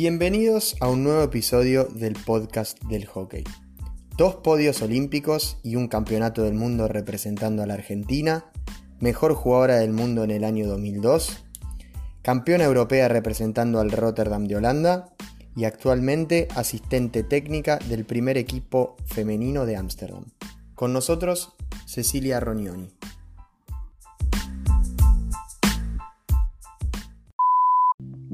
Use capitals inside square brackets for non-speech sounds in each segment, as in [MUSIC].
Bienvenidos a un nuevo episodio del podcast del hockey. Dos podios olímpicos y un campeonato del mundo representando a la Argentina, mejor jugadora del mundo en el año 2002, campeona europea representando al Rotterdam de Holanda y actualmente asistente técnica del primer equipo femenino de Ámsterdam. Con nosotros, Cecilia Ronioni.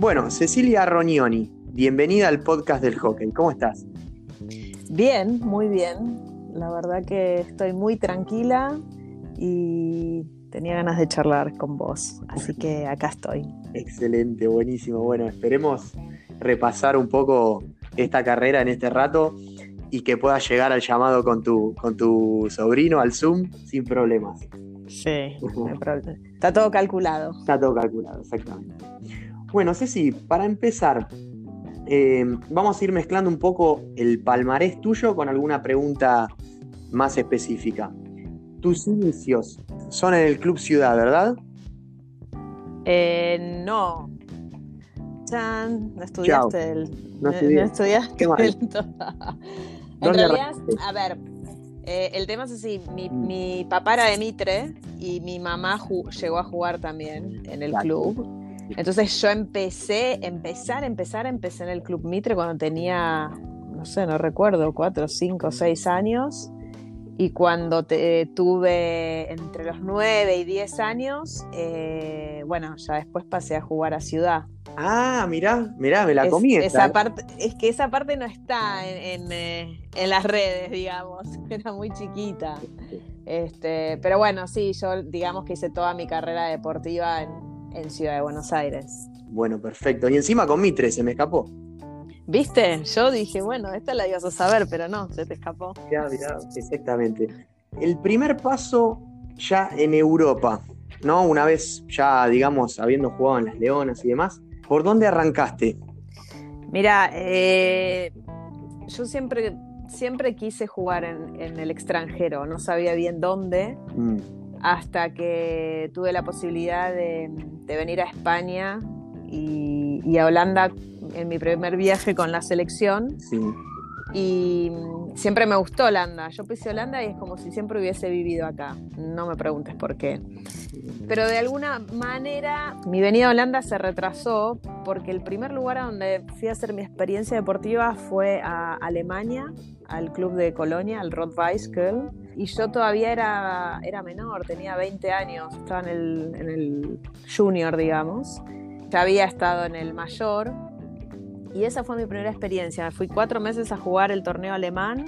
Bueno, Cecilia Ronioni, bienvenida al podcast del hockey. ¿Cómo estás? Bien, muy bien. La verdad que estoy muy tranquila y tenía ganas de charlar con vos, así que acá estoy. Excelente, buenísimo. Bueno, esperemos repasar un poco esta carrera en este rato y que puedas llegar al llamado con tu, con tu sobrino al Zoom sin problemas. Sí, [LAUGHS] está todo calculado. Está todo calculado, exactamente. Bueno, Ceci, para empezar, eh, vamos a ir mezclando un poco el palmarés tuyo con alguna pregunta más específica. Tus inicios son en el Club Ciudad, ¿verdad? Eh, no. Chan, no estudiaste el. No, estudiaste [LAUGHS] en realidad, a ver, eh, el tema es así: mi, mm. mi, papá era de Mitre y mi mamá llegó a jugar también en el club. Entonces yo empecé, empezar, empezar, empecé en el Club Mitre cuando tenía, no sé, no recuerdo, cuatro, cinco, seis años. Y cuando te, tuve entre los nueve y diez años, eh, bueno, ya después pasé a jugar a Ciudad. Ah, mirá, mirá, me la comí. Esa parte, es que esa parte no está en, eh, en, las redes, digamos. [LAUGHS] Era muy chiquita. Este, pero bueno, sí, yo digamos que hice toda mi carrera deportiva en, en Ciudad de Buenos Aires. Bueno, perfecto. Y encima con Mitre se me escapó. ¿Viste? Yo dije, bueno, esta la ibas a saber, pero no, se te escapó. Ya, mirá, exactamente. El primer paso ya en Europa, ¿no? Una vez ya, digamos, habiendo jugado en las Leonas y demás, ¿por dónde arrancaste? Mira, eh, yo siempre, siempre quise jugar en, el extranjero, no sabía bien dónde. Mm hasta que tuve la posibilidad de, venir a España y, a Holanda en mi primer viaje con la selección. Y siempre me gustó Holanda. Yo pisé Holanda y es como si siempre hubiese vivido acá. No me preguntes por qué. Pero de alguna manera mi venida a Holanda se retrasó porque el primer lugar a donde fui a hacer mi experiencia deportiva fue a Alemania, al club de Colonia, al Rot-Weiss y yo todavía era, era menor, tenía 20 años, estaba en el, en el junior, digamos. Ya había estado en el mayor y esa fue mi primera experiencia. Fui cuatro meses a jugar el torneo alemán.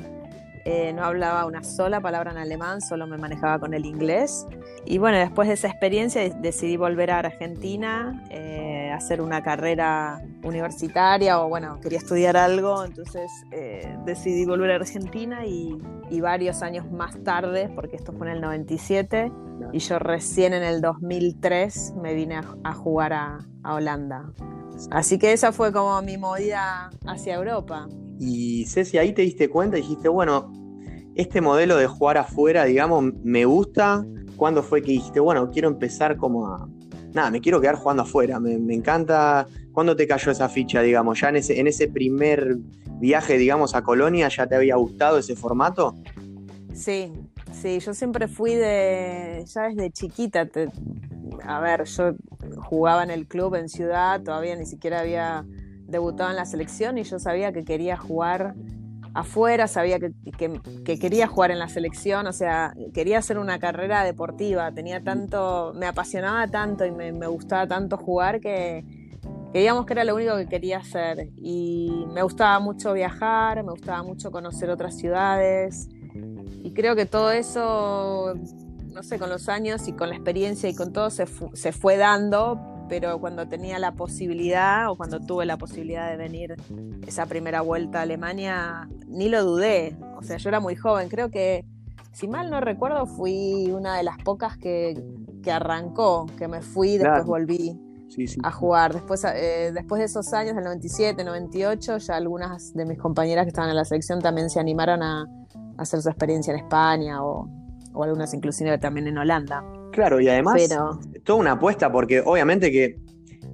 Eh, no hablaba una sola palabra en alemán, solo me manejaba con el inglés. Y bueno, después de esa experiencia decidí volver a Argentina, eh, hacer una carrera universitaria o bueno, quería estudiar algo, entonces eh, decidí volver a Argentina y, varios años más tarde, porque esto fue en el 97, y yo recién en el 2003 me vine a, jugar a, Holanda. Así que esa fue como mi movida hacia Europa. Y Ceci, ahí te diste cuenta y dijiste, bueno, este modelo de jugar afuera, digamos, me gusta. ¿Cuándo fue que dijiste, bueno, quiero empezar como a... Nada, me quiero quedar jugando afuera, me, encanta ¿Cuándo te cayó esa ficha, digamos? ¿Ya en ese, en ese primer viaje, digamos, a Colonia ya te había gustado ese formato? Sí, sí, yo siempre fui de, ya desde chiquita, a ver, yo jugaba en el club en Ciudad, todavía ni siquiera había debutado en la selección y yo sabía que quería jugar afuera, sabía que, quería jugar en la selección, o sea, quería hacer una carrera deportiva, tenía tanto, me apasionaba tanto y me gustaba tanto jugar que Creíamos que era lo único que quería hacer. Y me gustaba mucho viajar, me gustaba mucho conocer otras ciudades. Y creo que todo eso, no sé, con los años y con la experiencia y con todo se, se fue dando, pero cuando tenía la posibilidad o cuando tuve la posibilidad de venir esa primera vuelta a Alemania, ni lo dudé, o sea, yo era muy joven, creo que si mal no recuerdo fui una de las pocas que, que arrancó, que me fui y después volví a jugar. Después, eh, después de esos años, del 97, 98, ya algunas de mis compañeras que estaban en la selección también se animaron a, hacer su experiencia en España o, algunas inclusive también en Holanda. Claro, y además toda una apuesta porque obviamente que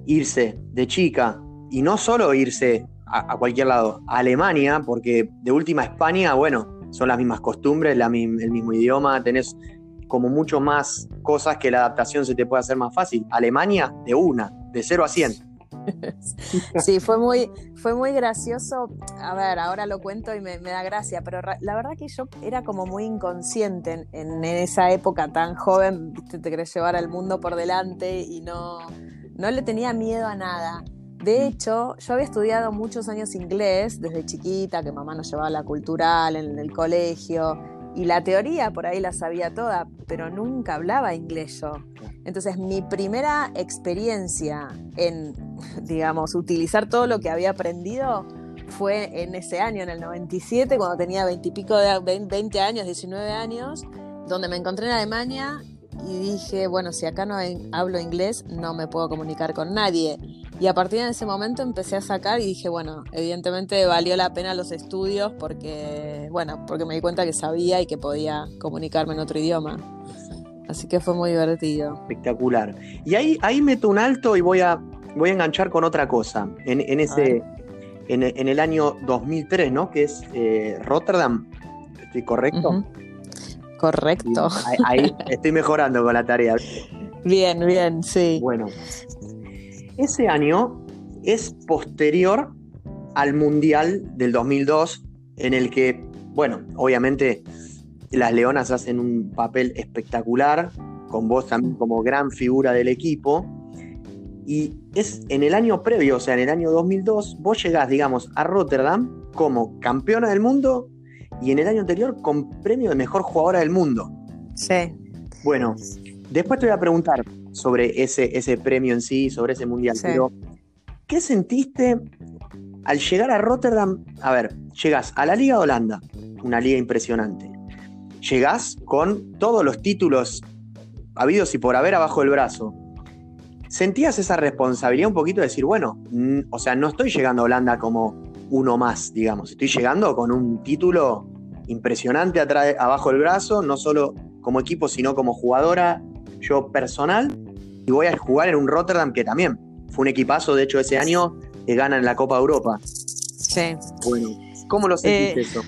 irse de chica y no solo irse a, cualquier lado. Alemania, porque de última España, bueno, son las mismas costumbres, el mismo idioma, tenés como mucho más cosas que la adaptación se te puede hacer más fácil. Alemania, de una, de 0 a 100. Sí, fue muy, fue muy gracioso. A ver, ahora lo cuento y me, da gracia, pero la verdad que yo era como muy inconsciente en, esa época tan joven, te querés llevar al mundo por delante y no, no le tenía miedo a nada. De hecho, yo había estudiado muchos años inglés desde chiquita, que mamá nos llevaba la cultural en el colegio, y la teoría por ahí la sabía toda, pero nunca hablaba inglés yo. Entonces mi primera experiencia en, digamos, utilizar todo lo que había aprendido fue en ese año, en el 97, cuando tenía 20 y pico de 20 años, 19 años, donde me encontré en Alemania y dije, bueno, si acá no hablo inglés, no me puedo comunicar con nadie. Y a partir de ese momento empecé a sacar y dije, bueno, evidentemente valió la pena los estudios porque, bueno, porque me di cuenta que sabía y que podía comunicarme en otro idioma. Así que fue muy divertido. Espectacular. Y ahí, ahí meto un alto y voy a, voy a enganchar con otra cosa. En, ese, en, el año 2003, ¿no? Que es eh, Rotterdam. ¿Estoy correcto? Correcto. ahí estoy mejorando con la tarea. Bien, bien, sí. Bueno, ese año es posterior al Mundial del 2002, en el que, bueno, obviamente las Leonas hacen un papel espectacular, con vos también como gran figura del equipo. Y es en el año previo, o sea, en el año 2002, vos llegás, digamos, a Rotterdam como campeona del mundo y en el año anterior con premio de mejor jugadora del mundo. Sí. Bueno, después te voy a preguntar sobre ese, ese premio en sí, sobre ese mundial. Pero, ¿qué sentiste al llegar a Rotterdam? A ver, llegas a la Liga de Holanda, una liga impresionante. Llegás con todos los títulos habidos y por haber abajo del brazo. ¿Sentías esa responsabilidad un poquito de decir, bueno, o sea, no estoy llegando a Holanda como uno más, digamos, estoy llegando con un título impresionante abajo del brazo, no solo como equipo, sino como jugadora, yo personal, y voy a jugar en un Rotterdam que también fue un equipazo, de hecho ese año que gana en la Copa Europa. Sí. Bueno, ¿cómo lo sentiste eh, eso?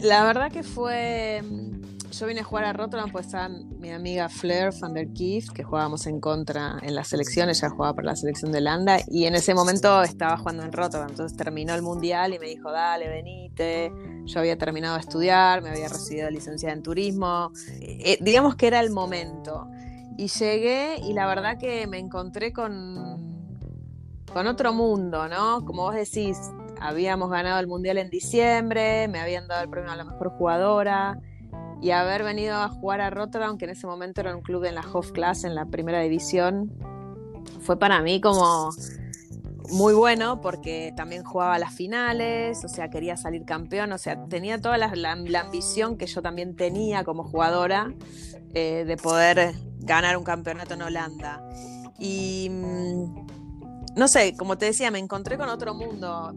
La verdad que fue. Yo vine a jugar a Rotterdam, pues estaba mi amiga Flair van der Kief, que jugábamos en contra en las selecciones, ella jugaba para la selección de Holanda, y en ese momento estaba jugando en Rotterdam. Entonces terminó el mundial y me dijo: Dale, venite. Yo había terminado de estudiar, me había recibido licenciada en turismo. Eh, eh, digamos que era el momento. Y llegué y la verdad que me encontré con, con otro mundo, ¿no? Como vos decís, habíamos ganado el Mundial en diciembre, me habían dado el premio a la mejor jugadora y haber venido a jugar a Rotterdam, que en ese momento era un club en la Hofklasse, en la primera división, fue para mí como muy bueno porque también jugaba las finales, o sea, quería salir campeón, o sea, tenía toda la, ambición que yo también tenía como jugadora eh, de poder ganar un campeonato en Holanda. Y mm, no sé, como te decía, me encontré con otro mundo.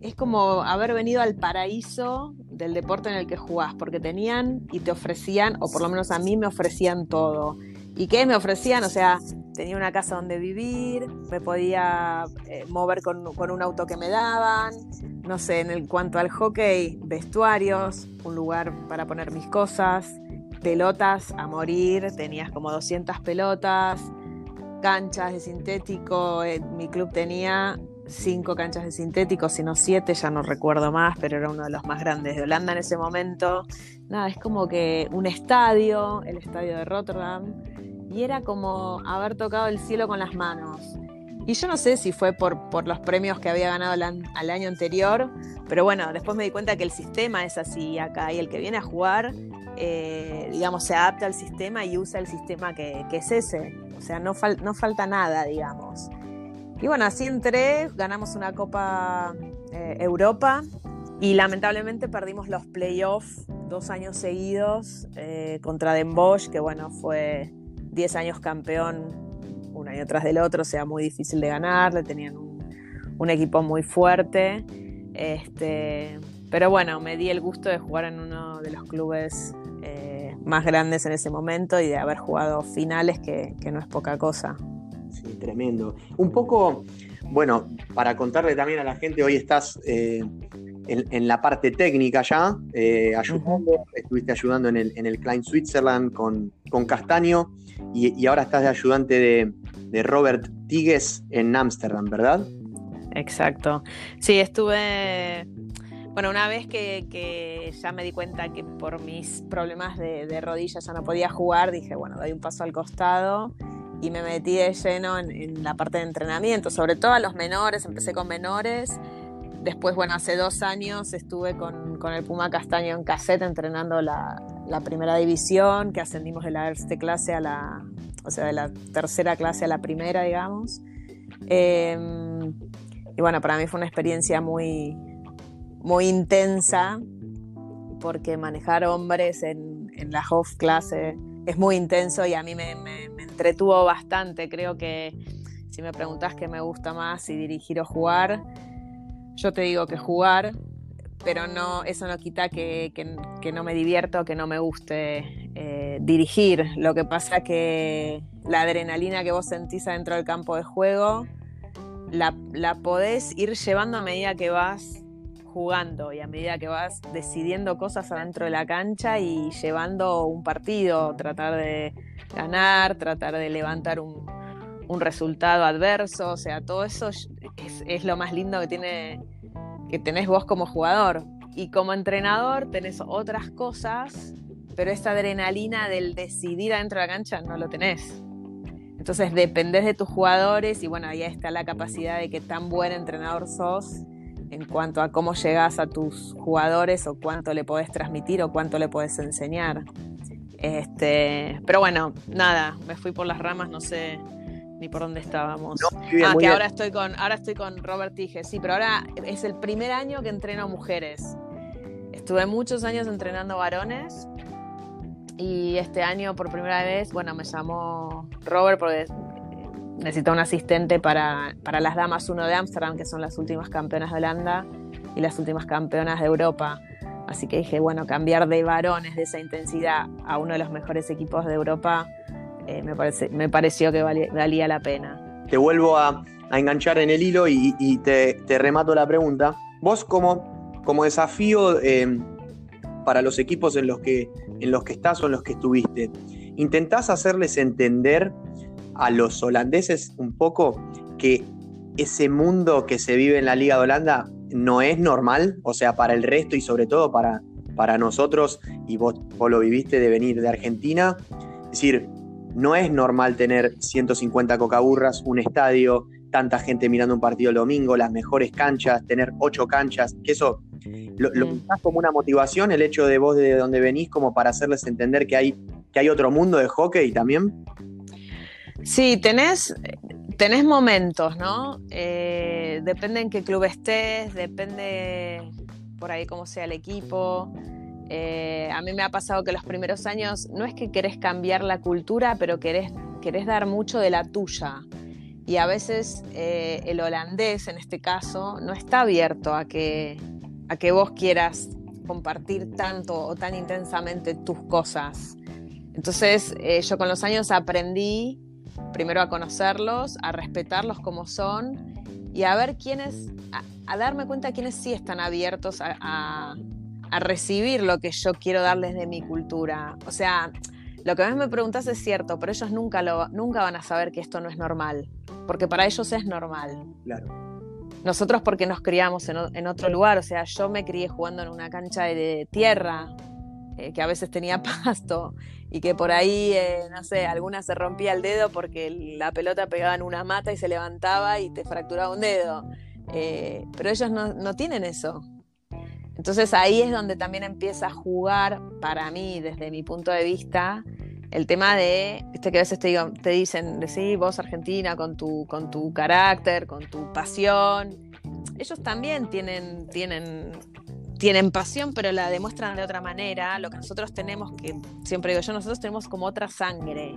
es como haber venido al paraíso del deporte en el que jugás, porque tenían y te ofrecían, o por lo menos a mí me ofrecían todo. ¿Y qué me ofrecían? O sea, tenía una casa donde vivir, me podía eh, mover con, un auto que me daban, no sé, en el, cuanto al hockey, vestuarios, un lugar para poner mis cosas, pelotas a morir, tenías como 200 pelotas, canchas de sintético, mi club tenía cinco canchas de sintético, sino siete, ya no recuerdo más, pero era uno de los más grandes de Holanda en ese momento. Nada, es como que un estadio, el estadio de Rotterdam, y era como haber tocado el cielo con las manos. Y yo no sé si fue por, por los premios que había ganado al, año anterior, pero bueno, después me di cuenta que el sistema es así acá y el que viene a jugar eh, digamos, se adapta al sistema y usa el sistema que, es ese. O sea, no, no, falta nada, digamos. Y bueno, así entré, ganamos una Copa eh, Europa y lamentablemente perdimos los playoffs dos años seguidos eh, contra Den Bosch, que bueno, fue 10 años campeón, un año tras del otro, o sea, muy difícil de ganar, le tenían un, equipo muy fuerte. Este, pero bueno, me di el gusto de jugar en uno de los clubes eh, más grandes en ese momento y de haber jugado finales, que, no es poca cosa. Tremendo. Un poco, bueno, para contarle también a la gente, hoy estás eh, en, la parte técnica ya, eh, ayudando, estuviste ayudando en el, en el Klein Switzerland con, con Castaño y, ahora estás de ayudante de, de Robert Tigues en Ámsterdam, ¿verdad? Exacto. Sí, estuve bueno, una vez que, ya me di cuenta que por mis problemas de, rodillas ya no podía jugar, dije, bueno, doy un paso al costado y me metí de lleno en, la parte de entrenamiento, sobre todo a los menores, empecé con menores. Después, bueno, hace dos años estuve con, el Puma Castaño en cassette entrenando la, primera división, que ascendimos de la este clase a la, o sea, de la tercera clase a la primera, digamos. Em, y bueno, para mí fue una experiencia muy, muy intensa, porque manejar hombres en, la Hof clase es muy intenso y a mí me, entretuvo bastante. Creo que si me preguntas qué me gusta más, si dirigir o jugar, yo te digo que jugar, pero no, eso no quita que, no me divierto, que no me guste eh, dirigir. Lo que pasa que la adrenalina que vos sentís adentro del campo de juego, la, la podés ir llevando a medida que vas jugando y a medida que vas decidiendo cosas adentro de la cancha y llevando un partido, tratar de ganar, tratar de levantar un, resultado adverso, o sea, todo eso es, lo más lindo que tiene que tenés vos como jugador. Y como entrenador tenés otras cosas, pero esa adrenalina del decidir adentro de la cancha no lo tenés. Entonces dependés de tus jugadores y bueno, ahí está la capacidad de que tan buen entrenador sos en cuanto a cómo llegas a tus jugadores o cuánto le podés transmitir o cuánto le podés enseñar. Este, pero bueno, nada, me fui por las ramas, no sé ni por dónde estábamos. ah, que ahora estoy con ahora estoy con Robert Tige, sí, pero ahora es el primer año que entreno mujeres. Estuve muchos años entrenando varones y este año por primera vez, bueno, me llamó Robert porque necesita un asistente para, las damas 1 de Ámsterdam, que son las últimas campeonas de Holanda y las últimas campeonas de Europa. Así que dije, bueno, cambiar de varones de esa intensidad a uno de los mejores equipos de Europa eh, me, parece, pareció que valía, la pena. Te vuelvo a, enganchar en el hilo y, te, remato la pregunta. Vos como, como desafío eh, para los equipos en los, que, en los que estás o en los que estuviste, ¿intentás hacerles entender a los holandeses un poco que ese mundo que se vive en la Liga de Holanda no es normal, o sea, para el resto y sobre todo para, para nosotros, y vos, lo viviste de venir de Argentina, es decir, no es normal tener 150 cocaburras, un estadio, tanta gente mirando un partido el domingo, las mejores canchas, tener ocho canchas, que eso lo, lo como una motivación, el hecho de vos de donde venís, como para hacerles entender que hay, que hay otro mundo de hockey también. Sí, tenés, tenés momentos, ¿no? Eh, depende en qué club estés, depende por ahí cómo sea el equipo. Eh, a mí me ha pasado que los primeros años no es que querés cambiar la cultura, pero querés, querés dar mucho de la tuya. Y a veces eh, el holandés, en este caso, no está abierto a que, a que vos quieras compartir tanto o tan intensamente tus cosas. Entonces, yo con los años aprendí primero a conocerlos, a respetarlos como son y a ver quiénes, a, darme cuenta de quiénes sí están abiertos a, recibir lo que yo quiero darles de mi cultura. O sea, lo que a veces me preguntas es cierto, pero ellos nunca, lo, nunca van a saber que esto no es normal, porque para ellos es normal. Claro. Nosotros porque nos criamos en, otro lugar, o sea, yo me crié jugando en una cancha de, tierra, eh, que a veces tenía [LAUGHS] pasto, y que por ahí, eh, no sé, alguna se rompía el dedo porque la pelota pegaba en una mata y se levantaba y te fracturaba un dedo. Eh, pero ellos no, tienen eso. Entonces ahí es donde también empieza a jugar, para mí, desde mi punto de vista, el tema de, este que a veces te, digo, te dicen, sí, vos Argentina, con tu, con tu carácter, con tu pasión. Ellos también tienen, tienen tienen pasión, pero la demuestran de otra manera. Lo que nosotros tenemos, que siempre digo yo, nosotros tenemos como otra sangre.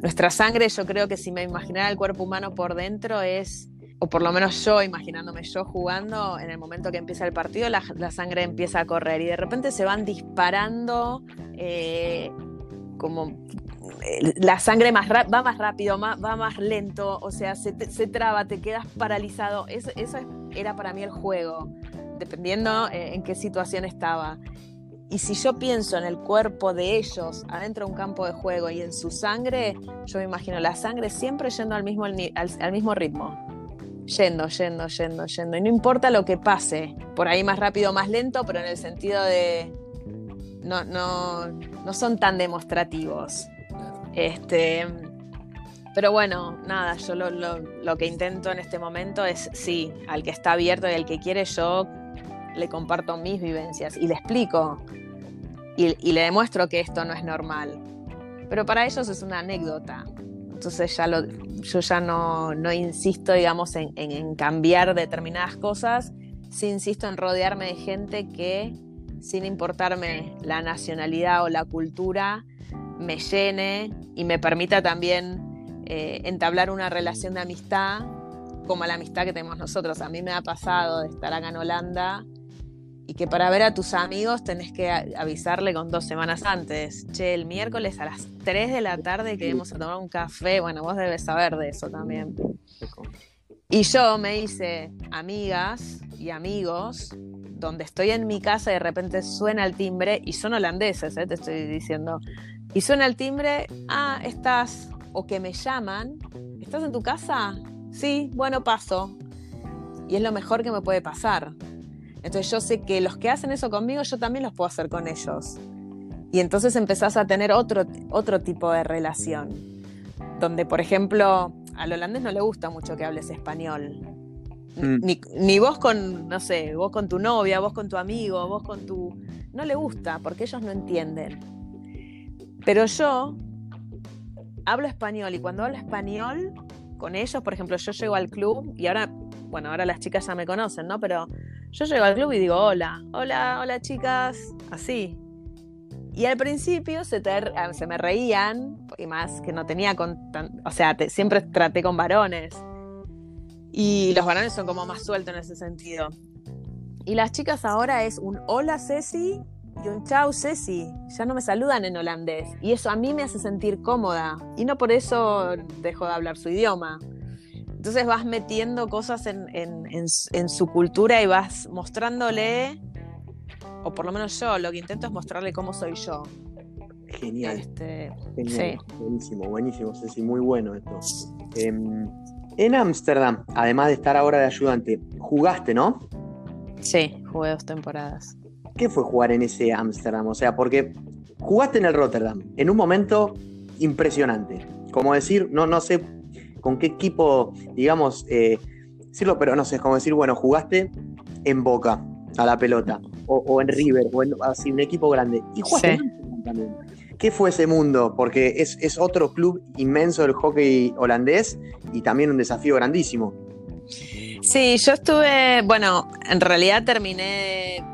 Nuestra sangre, yo creo que si me imaginara el cuerpo humano por dentro es, o por lo menos yo imaginándome yo jugando, en el momento que empieza el partido, la, sangre empieza a correr y de repente se van disparando eh, como la sangre más va más rápido, va más lento, o sea, se, traba, te quedas paralizado. Eso, era para mí el juego, dependiendo eh, en qué situación estaba. Y si yo pienso en el cuerpo de ellos adentro de un campo de juego y en su sangre, yo me imagino la sangre siempre yendo al mismo, al, mismo ritmo. Yendo, yendo, yendo, yendo. Y no importa lo que pase, por ahí más rápido o más lento, pero en el sentido de. No, no, no son tan demostrativos. Este, pero bueno, nada, yo lo, lo, que intento en este momento es, sí, al que está abierto y al que quiere, yo le comparto mis vivencias y le explico y, le demuestro que esto no es normal. Pero para ellos es una anécdota. Entonces ya yo ya no, no insisto, digamos, en, en, cambiar determinadas cosas, sí insisto en rodearme de gente que, sin importarme la nacionalidad o la cultura, me llene y me permita también eh, entablar una relación de amistad como la amistad que tenemos nosotros. A mí me ha pasado de estar acá en Holanda y que para ver a tus amigos tenés que avisarle con dos semanas antes. Che, el miércoles a las 3 de la tarde queremos a tomar un café. Bueno, vos debes saber de eso también. Y yo me hice amigas y amigos donde estoy en mi casa y de repente suena el timbre y son holandeses, ¿eh? te estoy diciendo. Y suena el timbre, ah, estás, o que me llaman, ¿estás en tu casa? Sí, bueno, paso. Y es lo mejor que me puede pasar entonces yo sé que los que hacen eso conmigo, yo también los puedo hacer con ellos. Y entonces empezás a tener otro, otro tipo de relación, donde, por ejemplo, al holandés no le gusta mucho que hables español. Mm. Ni, ni, vos con, no sé, vos con tu novia, vos con tu amigo, vos con tu... No le gusta porque ellos no entienden. Pero yo hablo español y cuando hablo español con ellos, por ejemplo, yo llego al club y ahora, bueno, ahora las chicas ya me conocen, ¿no? Pero yo llego al club y digo, hola, hola, hola chicas, así. Y al principio se, ah, me reían, y más que no tenía con o sea, siempre traté con varones. Y los varones son como más sueltos en ese sentido. Y las chicas ahora es un hola Ceci y un chau Ceci. Ya no me saludan en holandés. Y eso a mí me hace sentir cómoda. Y no por eso dejo de hablar su idioma. Entonces vas metiendo cosas en, su cultura y vas mostrándole, o por lo menos yo, lo que intento es mostrarle cómo soy yo. Genial. Este, Genial. Buenísimo, buenísimo, Ceci, muy bueno esto. Em, en Ámsterdam, además de estar ahora de ayudante, jugaste, ¿no? Sí, jugué dos temporadas. ¿Qué fue jugar en ese Ámsterdam? O sea, porque jugaste en el Rotterdam, en un momento impresionante. Como decir, no, no sé con qué equipo, digamos, eh, decirlo, pero no sé, es como decir, bueno, jugaste en Boca a la pelota, o, en River, o en así, un equipo grande, y jugaste en también. ¿Qué fue ese mundo? Porque es, otro club inmenso del hockey holandés y también un desafío grandísimo. Sí, yo estuve, bueno, en realidad terminé,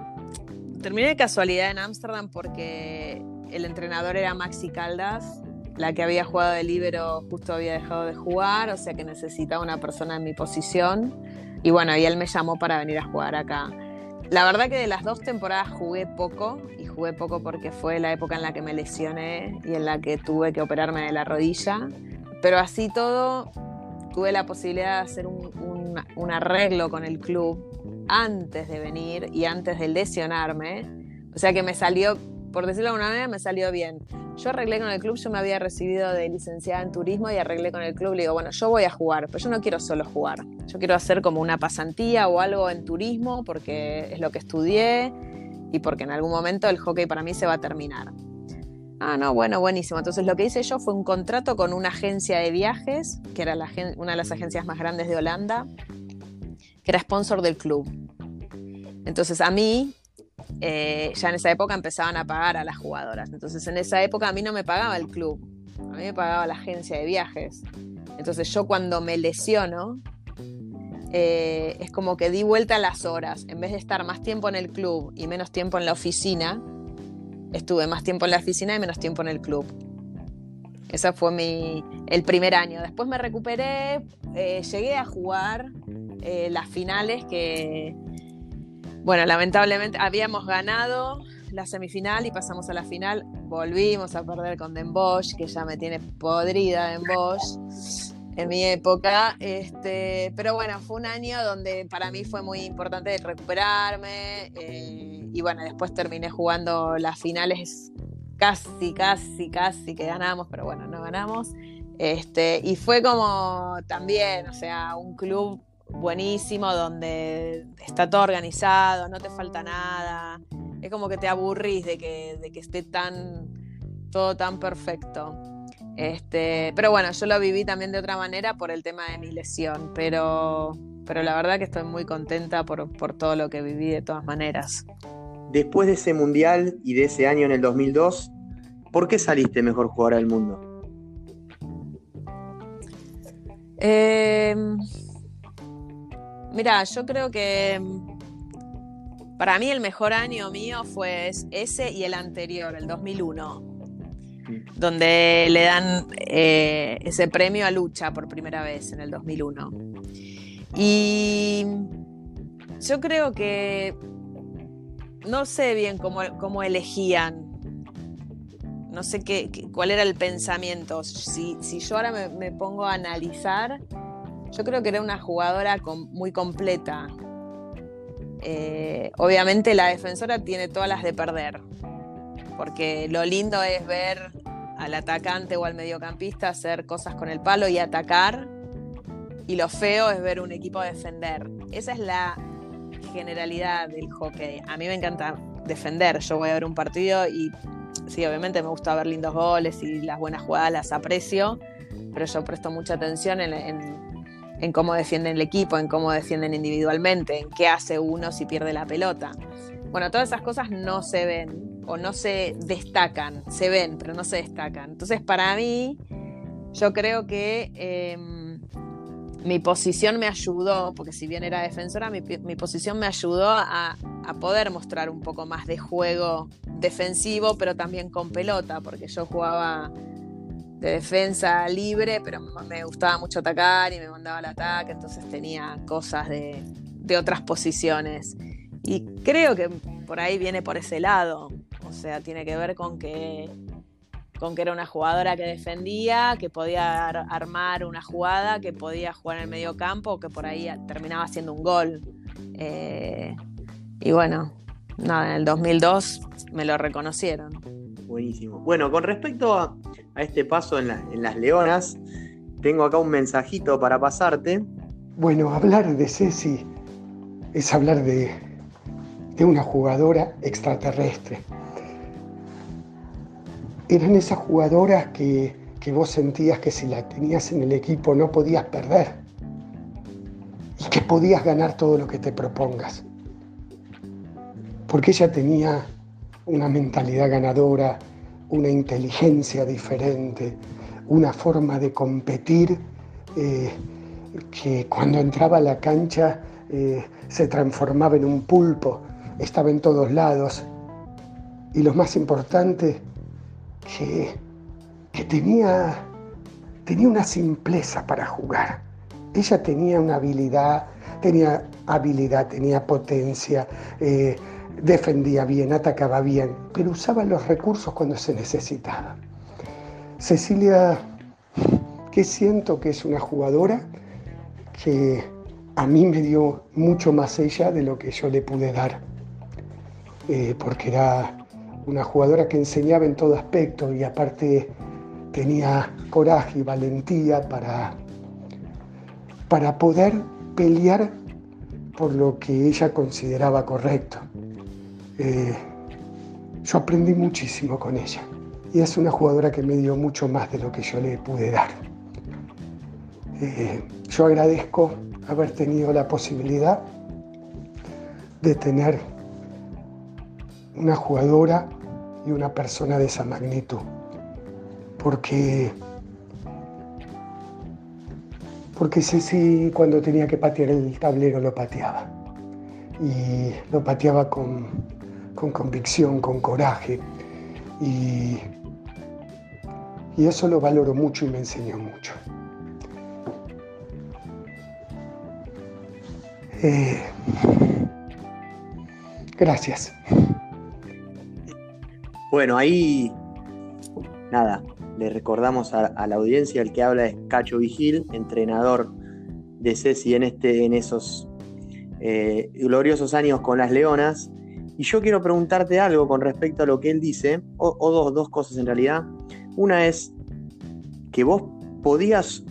terminé de casualidad en Ámsterdam porque el entrenador era Maxi Caldas, la que había jugado de libero justo había dejado de jugar, o sea que necesitaba una persona en mi posición. Y bueno, y él me llamó para venir a jugar acá. La verdad que de las dos temporadas jugué poco, y jugué poco porque fue la época en la que me lesioné y en la que tuve que operarme de la rodilla. Pero así todo, tuve la posibilidad de hacer un, un arreglo con el club antes de venir y antes de lesionarme. O sea que me salió, por decirlo de alguna manera, me salió bien. Yo arreglé con el club, yo me había recibido de licenciada en turismo y arreglé con el club. Le digo, bueno, yo voy a jugar, pero yo no quiero solo jugar. Yo quiero hacer como una pasantía o algo en turismo porque es lo que estudié y porque en algún momento el hockey para mí se va a terminar. Ah, no, bueno, buenísimo. Entonces lo que hice yo fue un contrato con una agencia de viajes, que era una de las agencias más grandes de Holanda, que era sponsor del club. Entonces a mí eh, ya en esa época empezaban a pagar a las jugadoras. Entonces en esa época a mí no me pagaba el club, a mí me pagaba la agencia de viajes. Entonces yo cuando me lesiono, eh, es como que di vuelta a las horas. En vez de estar más tiempo en el club y menos tiempo en la oficina, estuve más tiempo en la oficina y menos tiempo en el club. Ese fue mi, el primer año. Después me recuperé, eh, llegué a jugar las finales que, bueno, lamentablemente habíamos ganado la semifinal y pasamos a la final volvimos a perder con Den Bosch, que ya me tiene podrida Den Bosch en mi época. Este, pero bueno, fue un año donde para mí fue muy importante recuperarme. Eh, y bueno, después terminé jugando las finales casi, casi, casi que ganamos, pero bueno, no ganamos. Este, y fue como también, o sea, un club buenísimo donde está todo organizado, no te falta nada. Es como que te aburrís de que, de que esté tan todo tan perfecto. Este, pero bueno, yo lo viví también de otra manera por el tema de mi lesión, pero, pero la verdad que estoy muy contenta por, por todo lo que viví de todas maneras. Después de ese mundial y de ese año en el 2002, ¿por qué saliste mejor jugadora del mundo? Eh, mira, yo creo que para mí el mejor año mío fue ese y el anterior, el 2001 donde le dan eh, ese premio a Lucha por primera vez en el 2001. Y yo creo que no sé bien cómo, elegían, no sé qué, cuál era el pensamiento. Si, yo ahora me, pongo a analizar, yo creo que era una jugadora muy completa. Eh, obviamente la defensora tiene todas las de perder, porque lo lindo es ver al atacante o al mediocampista hacer cosas con el palo y atacar, y lo feo es ver un equipo defender. Esa es la generalidad del hockey. A mí me encanta defender. Yo voy a ver un partido y sí, obviamente me gusta ver lindos goles y las buenas jugadas las aprecio, pero yo presto mucha atención en, cómo defienden el equipo, en cómo defienden individualmente, en qué hace uno si pierde la pelota. Bueno, todas esas cosas no se ven o no se destacan, se ven, pero no se destacan. Entonces, para mí, yo creo que em, mi posición me ayudó, porque si bien era defensora, mi, posición me ayudó a, poder mostrar un poco más de juego defensivo, pero también con pelota, porque yo jugaba de defensa libre, pero me gustaba mucho atacar y me mandaba al ataque, entonces tenía cosas de, de otras posiciones. Y creo que por ahí viene por ese lado. O sea, tiene que ver con que, con que era una jugadora que defendía, que podía armar una jugada, que podía jugar en el medio campo, que por ahí terminaba haciendo un gol. Eh, y bueno, nada, en el 2002 me lo reconocieron. Buenísimo. Bueno, con respecto a, este paso en, las Leonas, tengo acá un mensajito para pasarte. Bueno, hablar de Ceci es hablar de, de una jugadora extraterrestre eran esas jugadoras que, vos sentías que si la tenías en el equipo no podías perder y que podías ganar todo lo que te propongas. Porque ella tenía una mentalidad ganadora, una inteligencia diferente, una forma de competir eh, que cuando entraba a la cancha eh, se transformaba en un pulpo, estaba en todos lados. Y lo más importante, que, tenía, tenía una simpleza para jugar. Ella tenía una habilidad, tenía habilidad, tenía potencia, eh, defendía bien, atacaba bien, pero usaba los recursos cuando se necesitaba. Cecilia, que siento que es una jugadora que a mí me dio mucho más ella de lo que yo le pude dar, eh, porque era una jugadora que enseñaba en todo aspecto y aparte tenía coraje y valentía para, para poder pelear por lo que ella consideraba correcto. Eh, yo aprendí muchísimo con ella y es una jugadora que me dio mucho más de lo que yo le pude dar. Eh, yo agradezco haber tenido la posibilidad de tener una jugadora y una persona de esa magnitud. Porque, porque Ceci cuando tenía que patear el tablero lo pateaba. Y lo pateaba con, con convicción, con coraje. Y, y eso lo valoro mucho y me enseñó mucho. Eh, gracias. Bueno, ahí nada, le recordamos a, la audiencia, el que habla es Cacho Vigil, entrenador de Ceci en, este, en esos eh, gloriosos años con las Leonas. Y yo quiero preguntarte algo con respecto a lo que él dice, o, dos, dos cosas en realidad. Una es que vos podías,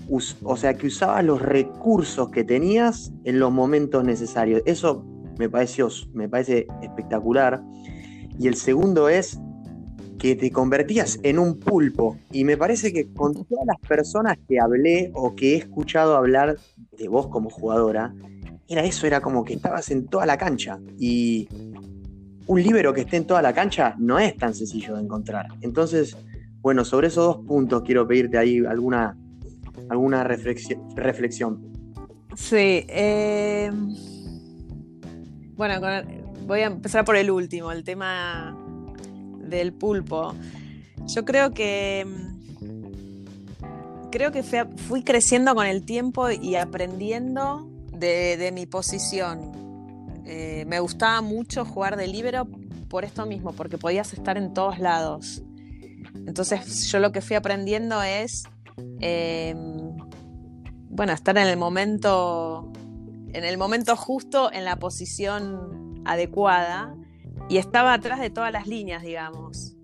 o sea, que usabas los recursos que tenías en los momentos necesarios. Eso me, pareció, me parece espectacular. Y el segundo es que te convertías en un pulpo. Y me parece que con todas las personas que hablé o que he escuchado hablar de vos como jugadora, era eso, era como que estabas en toda la cancha. Y un libro que esté en toda la cancha no es tan sencillo de encontrar. Entonces, bueno, sobre esos dos puntos quiero pedirte ahí alguna, alguna reflexión. Sí. Eh, bueno, voy a empezar por el último, el tema del pulpo. Yo creo que creo que fui creciendo con el tiempo y aprendiendo de, mi posición. Eh, me gustaba mucho jugar de libero por esto mismo, porque podías estar en todos lados. Entonces yo lo que fui aprendiendo es, em, bueno, estar en el momento, en el momento justo, en la posición adecuada, y estaba atrás de todas las líneas, digamos.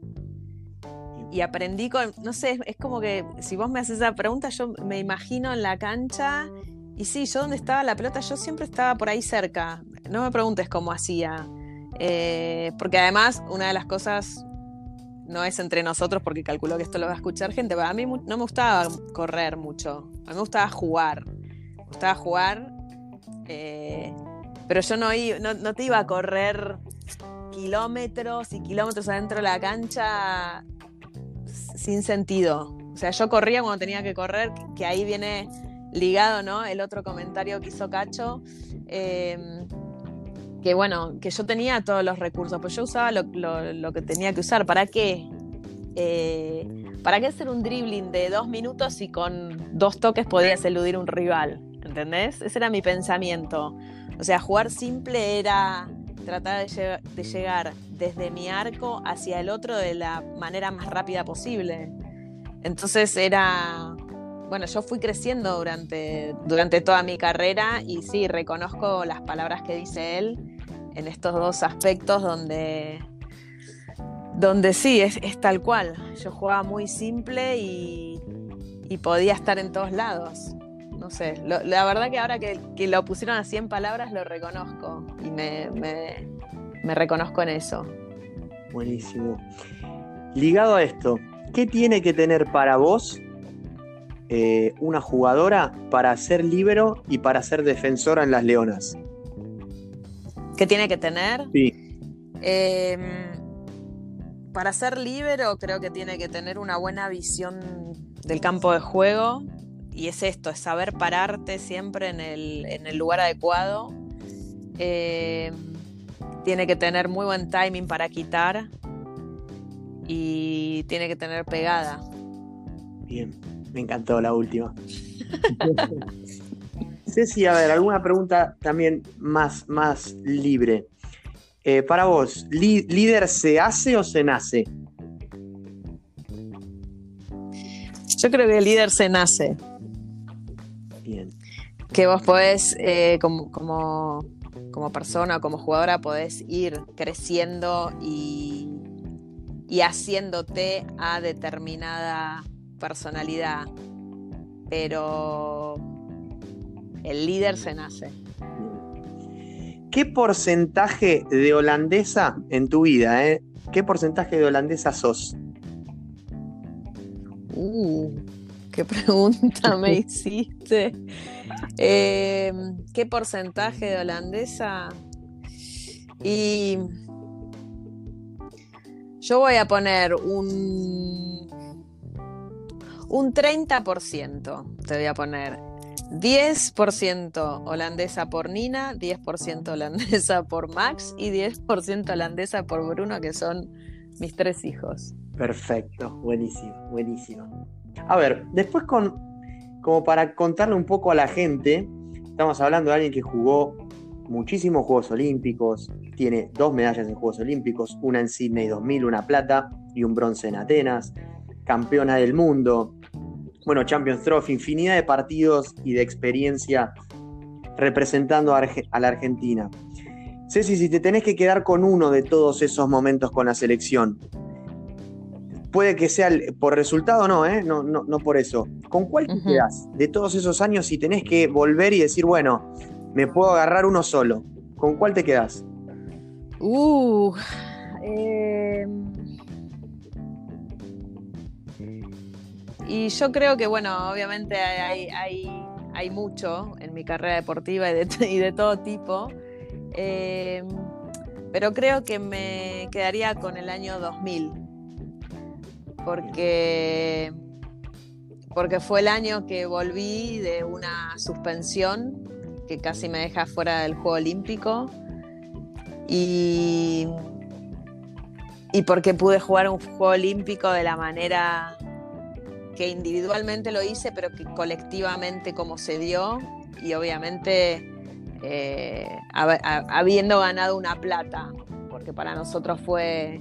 Y aprendí con, no sé, es como que si vos me haces esa pregunta, yo me imagino en la cancha, y sí, yo donde estaba la pelota, yo siempre estaba por ahí cerca. No me preguntes cómo hacía. Eh, porque además, una de las cosas no es entre nosotros porque calculo que esto lo va a escuchar gente, pero a mí no me gustaba correr mucho, a mí me gustaba jugar, me gustaba jugar, eh, pero yo no, no, te iba a correr kilómetros y kilómetros adentro de la cancha sin sentido. O sea, yo corría cuando tenía que correr, que ahí viene ligado, ¿no? El otro comentario que hizo Cacho. Eh, que bueno, que yo tenía todos los recursos, pues yo usaba lo, que tenía que usar. ¿Para qué? Eh, ¿Para qué hacer un dribbling de dos minutos y con dos toques podías eludir un rival? ¿Entendés? Ese era mi pensamiento. O sea, jugar simple era tratar de, de llegar desde mi arco hacia el otro de la manera más rápida posible. Entonces era bueno, yo fui creciendo durante, durante toda mi carrera y sí, reconozco las palabras que dice él en estos dos aspectos donde, donde sí, es, tal cual. Yo jugaba muy simple y, podía estar en todos lados. No sé, la verdad que ahora que, lo pusieron así en palabras lo reconozco y me, me reconozco en eso. Buenísimo. Ligado a esto, ¿qué tiene que tener para vos eh, una jugadora para ser libero y para ser defensora en las Leonas? ¿Qué tiene que tener? Sí. Em, para ser libero creo que tiene que tener una buena visión del campo de juego y es esto, es saber pararte siempre en el, lugar adecuado. Em, tiene que tener muy buen timing para quitar y tiene que tener pegada. Bien. Me encantó la última. [LAUGHS] Ceci, a ver, alguna pregunta también más, más libre. Eh, para vos, ¿líder se hace o se nace? Yo creo que el líder se nace. Bien. Que vos podés, eh, como, como, como, persona, como jugadora, podés ir creciendo y, y haciéndote a determinada personalidad, pero el líder se nace. ¿Qué porcentaje de holandesa en tu vida? Eh? ¿Qué porcentaje de holandesa sos? Uh, qué pregunta me [LAUGHS] hiciste. Em, ¿Qué porcentaje de holandesa? Y yo voy a poner un un 30% te voy a poner. 10% holandesa por Nina, 10% holandesa por Max y 10% holandesa por Bruno, que son mis tres hijos. Perfecto, buenísimo, buenísimo. A ver, después con, como para contarle un poco a la gente, estamos hablando de alguien que jugó muchísimos Juegos Olímpicos, tiene dos medallas en Juegos Olímpicos, una en Sydney 2000, una plata y un bronce en Atenas campeona del mundo, bueno, Champions Trophy, infinidad de partidos y de experiencia representando a, la Argentina. Ceci, si te tenés que quedar con uno de todos esos momentos con la selección, puede que sea por resultado, no, ¿eh? no, no, no por eso. ¿Con cuál te quedas de todos esos años si tenés que volver y decir, bueno, me puedo agarrar uno solo? ¿Con cuál te quedas? Uh, eh, y yo creo que, bueno, obviamente hay, hay, mucho en mi carrera deportiva y de, todo tipo. Eh, pero creo que me quedaría con el año 2000. Porque, porque fue el año que volví de una suspensión que casi me deja fuera del Juego Olímpico. Y, y porque pude jugar un Juego Olímpico de la manera que individualmente lo hice, pero que colectivamente como se dio y obviamente eh, habiendo ganado una plata, porque para nosotros fue,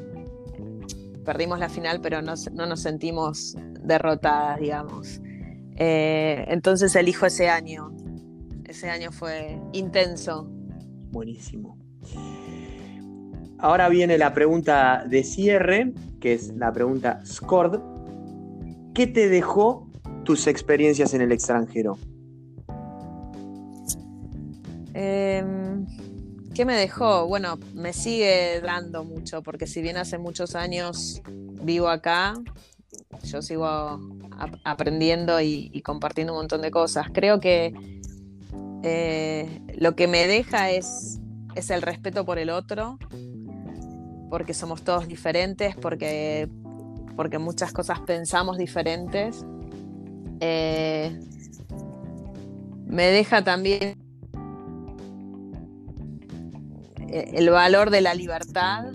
perdimos la final, pero no, nos sentimos derrotadas, digamos. Eh, entonces elijo ese año, ese año fue intenso. Buenísimo. Ahora viene la pregunta de cierre, que es la pregunta SCORD, ¿Qué te dejó tus experiencias en el extranjero? Em, ¿Qué me dejó? Bueno, me sigue dando mucho, porque si bien hace muchos años vivo acá, yo sigo aprendiendo y, compartiendo un montón de cosas. Creo que eh, lo que me deja es, es el respeto por el otro, porque somos todos diferentes, porque porque muchas cosas pensamos diferentes. Eh, me deja también el valor de la libertad,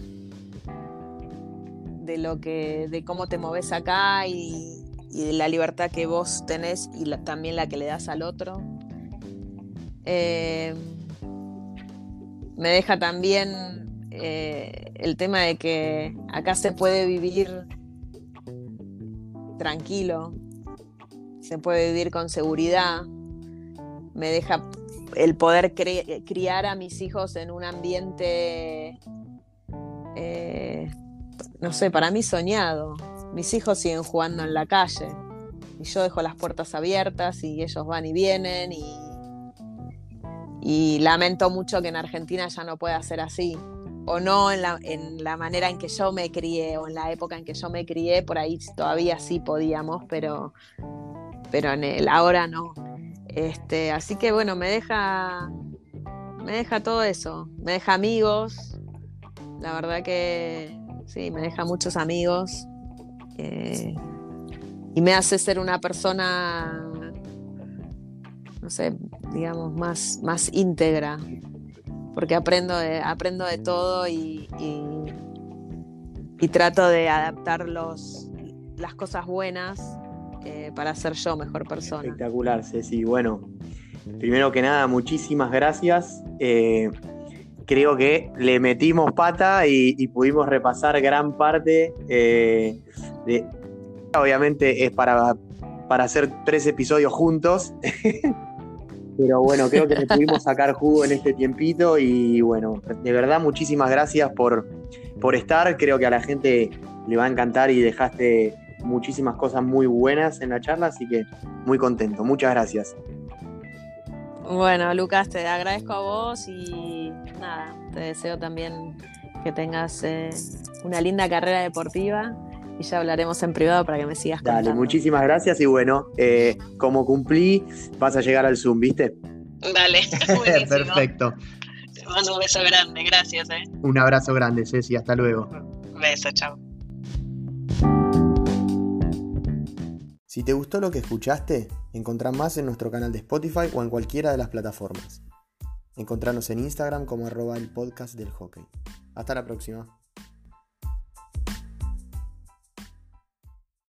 de lo que, de cómo te moves acá y, de la libertad que vos tenés y también la que le das al otro. Eh, me deja también eh, el tema de que acá se puede vivir tranquilo, se puede vivir con seguridad, me deja el poder criar a mis hijos en un ambiente, eh, no sé, para mí soñado. Mis hijos siguen jugando en la calle y yo dejo las puertas abiertas y ellos van y vienen y, y lamento mucho que en Argentina ya no pueda ser así o no en la, en la, manera en que yo me crié o en la época en que yo me crié, por ahí todavía sí podíamos, pero, pero en el ahora no. Este, así que bueno, me deja, me deja todo eso, me deja amigos, la verdad que sí, me deja muchos amigos eh, y me hace ser una persona, no sé, digamos, más, más íntegra porque aprendo de, aprendo de todo y, y, trato de adaptar los, las cosas buenas eh, para ser yo mejor persona. Espectacular, Ceci. Bueno, primero que nada, muchísimas gracias. Eh, creo que le metimos pata y, pudimos repasar gran parte eh, de... Obviamente es para, para hacer tres episodios juntos. [LAUGHS] Pero bueno, creo que le pudimos [LAUGHS] sacar jugo en este tiempito y bueno, de verdad muchísimas gracias por, por estar. Creo que a la gente le va a encantar y dejaste muchísimas cosas muy buenas en la charla, así que muy contento. Muchas gracias. Bueno, Lucas, te agradezco a vos y nada, te deseo también que tengas eh, una linda carrera deportiva y ya hablaremos en privado para que me sigas Dale, muchísimas gracias y bueno, eh, como cumplí, vas a llegar al Zoom, ¿viste? Dale, [LAUGHS] [LAUGHS] Perfecto. Te mando un beso grande, gracias. Eh. Un abrazo grande, Ceci, hasta luego. Beso, chao. Si te gustó lo que escuchaste, encontrá más en nuestro canal de Spotify o en cualquiera de las plataformas. Encontranos en Instagram como arroba el podcast del hockey. Hasta la próxima.